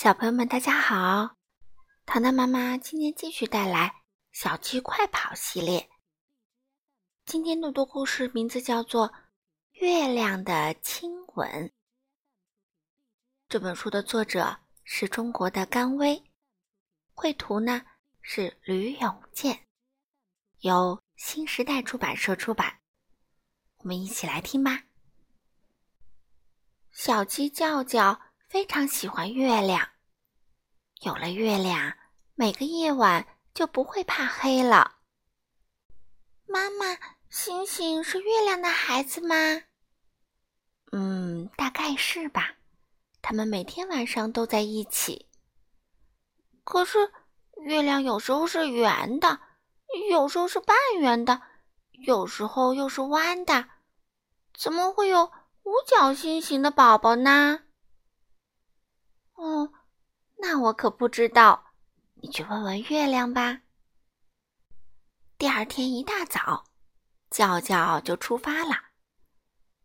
小朋友们，大家好！糖糖妈妈今天继续带来《小鸡快跑》系列。今天的读故事名字叫做《月亮的亲吻》。这本书的作者是中国的甘薇，绘图呢是吕永健，由新时代出版社出版。我们一起来听吧。小鸡叫叫。非常喜欢月亮。有了月亮，每个夜晚就不会怕黑了。妈妈，星星是月亮的孩子吗？嗯，大概是吧。他们每天晚上都在一起。可是，月亮有时候是圆的，有时候是半圆的，有时候又是弯的。怎么会有五角星形的宝宝呢？哦，那我可不知道，你去问问月亮吧。第二天一大早，叫叫就出发了，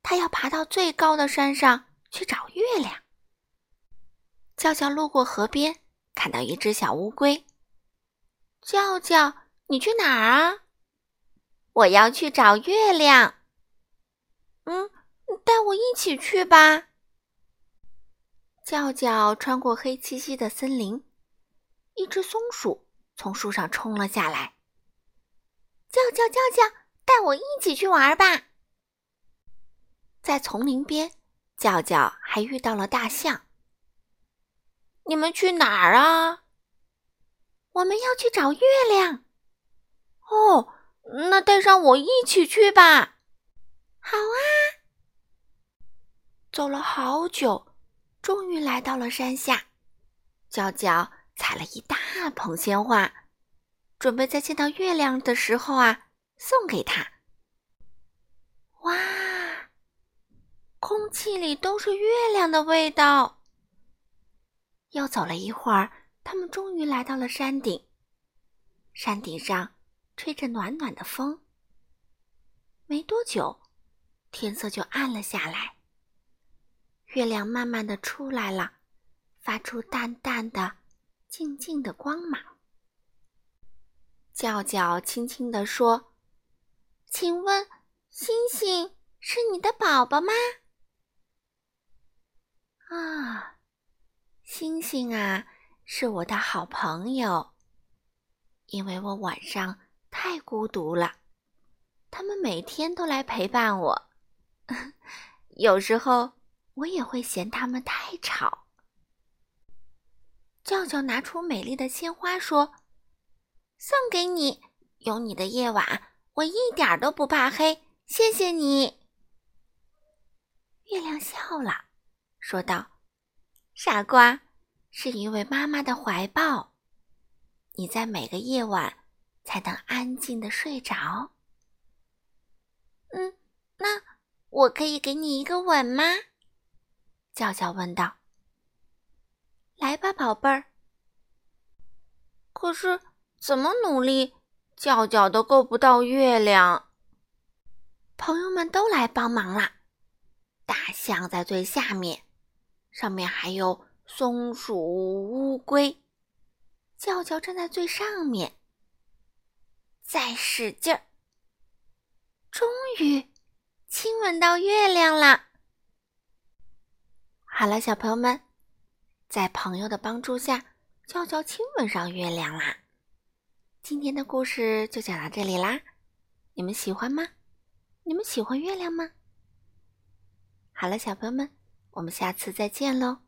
他要爬到最高的山上去找月亮。叫叫路过河边，看到一只小乌龟。叫叫，你去哪儿啊？我要去找月亮。嗯，带我一起去吧。叫叫穿过黑漆漆的森林，一只松鼠从树上冲了下来。叫叫叫叫，带我一起去玩吧！在丛林边，叫叫还遇到了大象。你们去哪儿啊？我们要去找月亮。哦，那带上我一起去吧。好啊！走了好久。终于来到了山下，娇娇采了一大捧鲜花，准备在见到月亮的时候啊送给他。哇，空气里都是月亮的味道。又走了一会儿，他们终于来到了山顶。山顶上吹着暖暖的风。没多久，天色就暗了下来。月亮慢慢的出来了，发出淡淡的、静静的光芒。叫叫轻轻地说：“请问，星星是你的宝宝吗？”啊，星星啊，是我的好朋友。因为我晚上太孤独了，他们每天都来陪伴我，有时候。我也会嫌他们太吵。叫叫拿出美丽的鲜花说：“送给你，有你的夜晚，我一点都不怕黑。谢谢你。”月亮笑了，说道：“傻瓜，是因为妈妈的怀抱，你在每个夜晚才能安静的睡着。”嗯，那我可以给你一个吻吗？叫叫问道：“来吧，宝贝儿。”可是怎么努力，叫叫都够不到月亮。朋友们都来帮忙啦。大象在最下面，上面还有松鼠、乌龟。叫叫站在最上面，再使劲儿，终于亲吻到月亮了。好了，小朋友们，在朋友的帮助下，悄悄亲吻上月亮啦。今天的故事就讲到这里啦，你们喜欢吗？你们喜欢月亮吗？好了，小朋友们，我们下次再见喽。